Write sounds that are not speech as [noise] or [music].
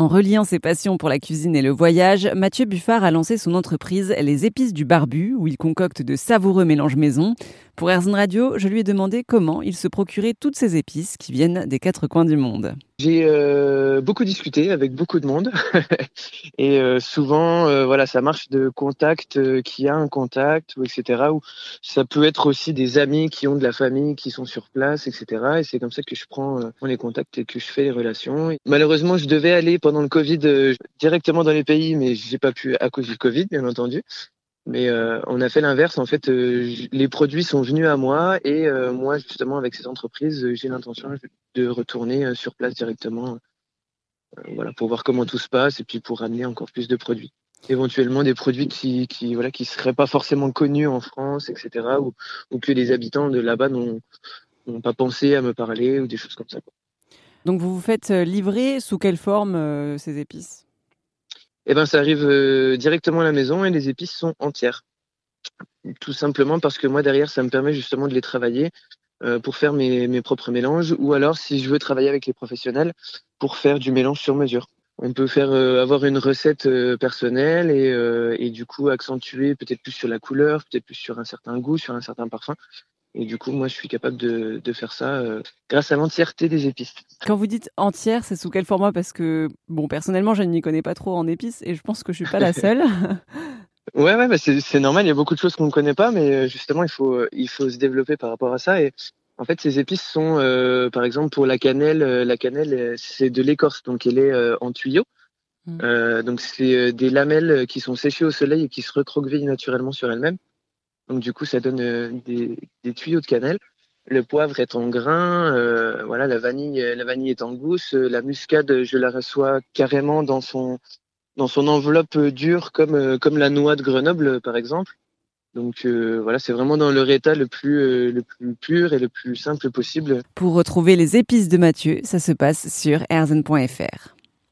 En reliant ses passions pour la cuisine et le voyage, Mathieu Buffard a lancé son entreprise Les Épices du Barbu, où il concocte de savoureux mélanges maison. Pour Airzone Radio, je lui ai demandé comment il se procurait toutes ces épices qui viennent des quatre coins du monde. J'ai euh, beaucoup discuté avec beaucoup de monde [laughs] et euh, souvent, euh, voilà, ça marche de contact qui a un contact, etc. Ou ça peut être aussi des amis qui ont de la famille qui sont sur place, etc. Et c'est comme ça que je prends, les contacts et que je fais les relations. malheureusement, je devais aller pendant le Covid directement dans les pays, mais j'ai pas pu à cause du Covid, bien entendu. Mais euh, on a fait l'inverse. En fait, euh, les produits sont venus à moi et euh, moi, justement, avec ces entreprises, j'ai l'intention de retourner sur place directement, voilà, pour voir comment tout se passe et puis pour ramener encore plus de produits. Éventuellement des produits qui, qui voilà, qui seraient pas forcément connus en France, etc., ou, ou que les habitants de là-bas n'ont pas pensé à me parler ou des choses comme ça. Donc vous vous faites livrer sous quelle forme ces épices? Eh ben, ça arrive euh, directement à la maison et les épices sont entières. Tout simplement parce que moi, derrière, ça me permet justement de les travailler euh, pour faire mes, propres mélanges ou alors, si je veux travailler avec les professionnels, pour faire du mélange sur mesure. On peut faire euh, avoir une recette personnelle et, et, du coup accentuer peut-être plus sur la couleur, peut-être plus sur un certain goût, sur un certain parfum. Et du coup, moi, je suis capable de, de faire ça euh, grâce à l'entièreté des épices. Quand vous dites entière, c'est sous quel format? Parce que, bon, personnellement, je ne m'y connais pas trop en épices et je pense que je suis pas la [laughs] seule. ouais, ouais, bah c'est normal. Il y a beaucoup de choses qu'on ne connaît pas, mais euh, justement, il faut, euh, il faut se développer par rapport à ça. Et en fait, ces épices sont, par exemple, pour la cannelle, la cannelle, c'est de l'écorce, donc elle est en tuyau. Mmh. donc, c'est des lamelles qui sont séchées au soleil et qui se recroquevillent naturellement sur elles-mêmes. Donc du coup, ça donne euh, des, tuyaux de cannelle. Le poivre est en grain, euh, voilà, la vanille, la vanille est en gousse, la muscade, je la reçois carrément dans son dans son enveloppe dure, comme euh, comme la noix de Grenoble par exemple. Donc voilà, c'est vraiment dans leur état le plus le plus pur et le plus simple possible. Pour retrouver les épices de Mathieu, ça se passe sur erzen.fr.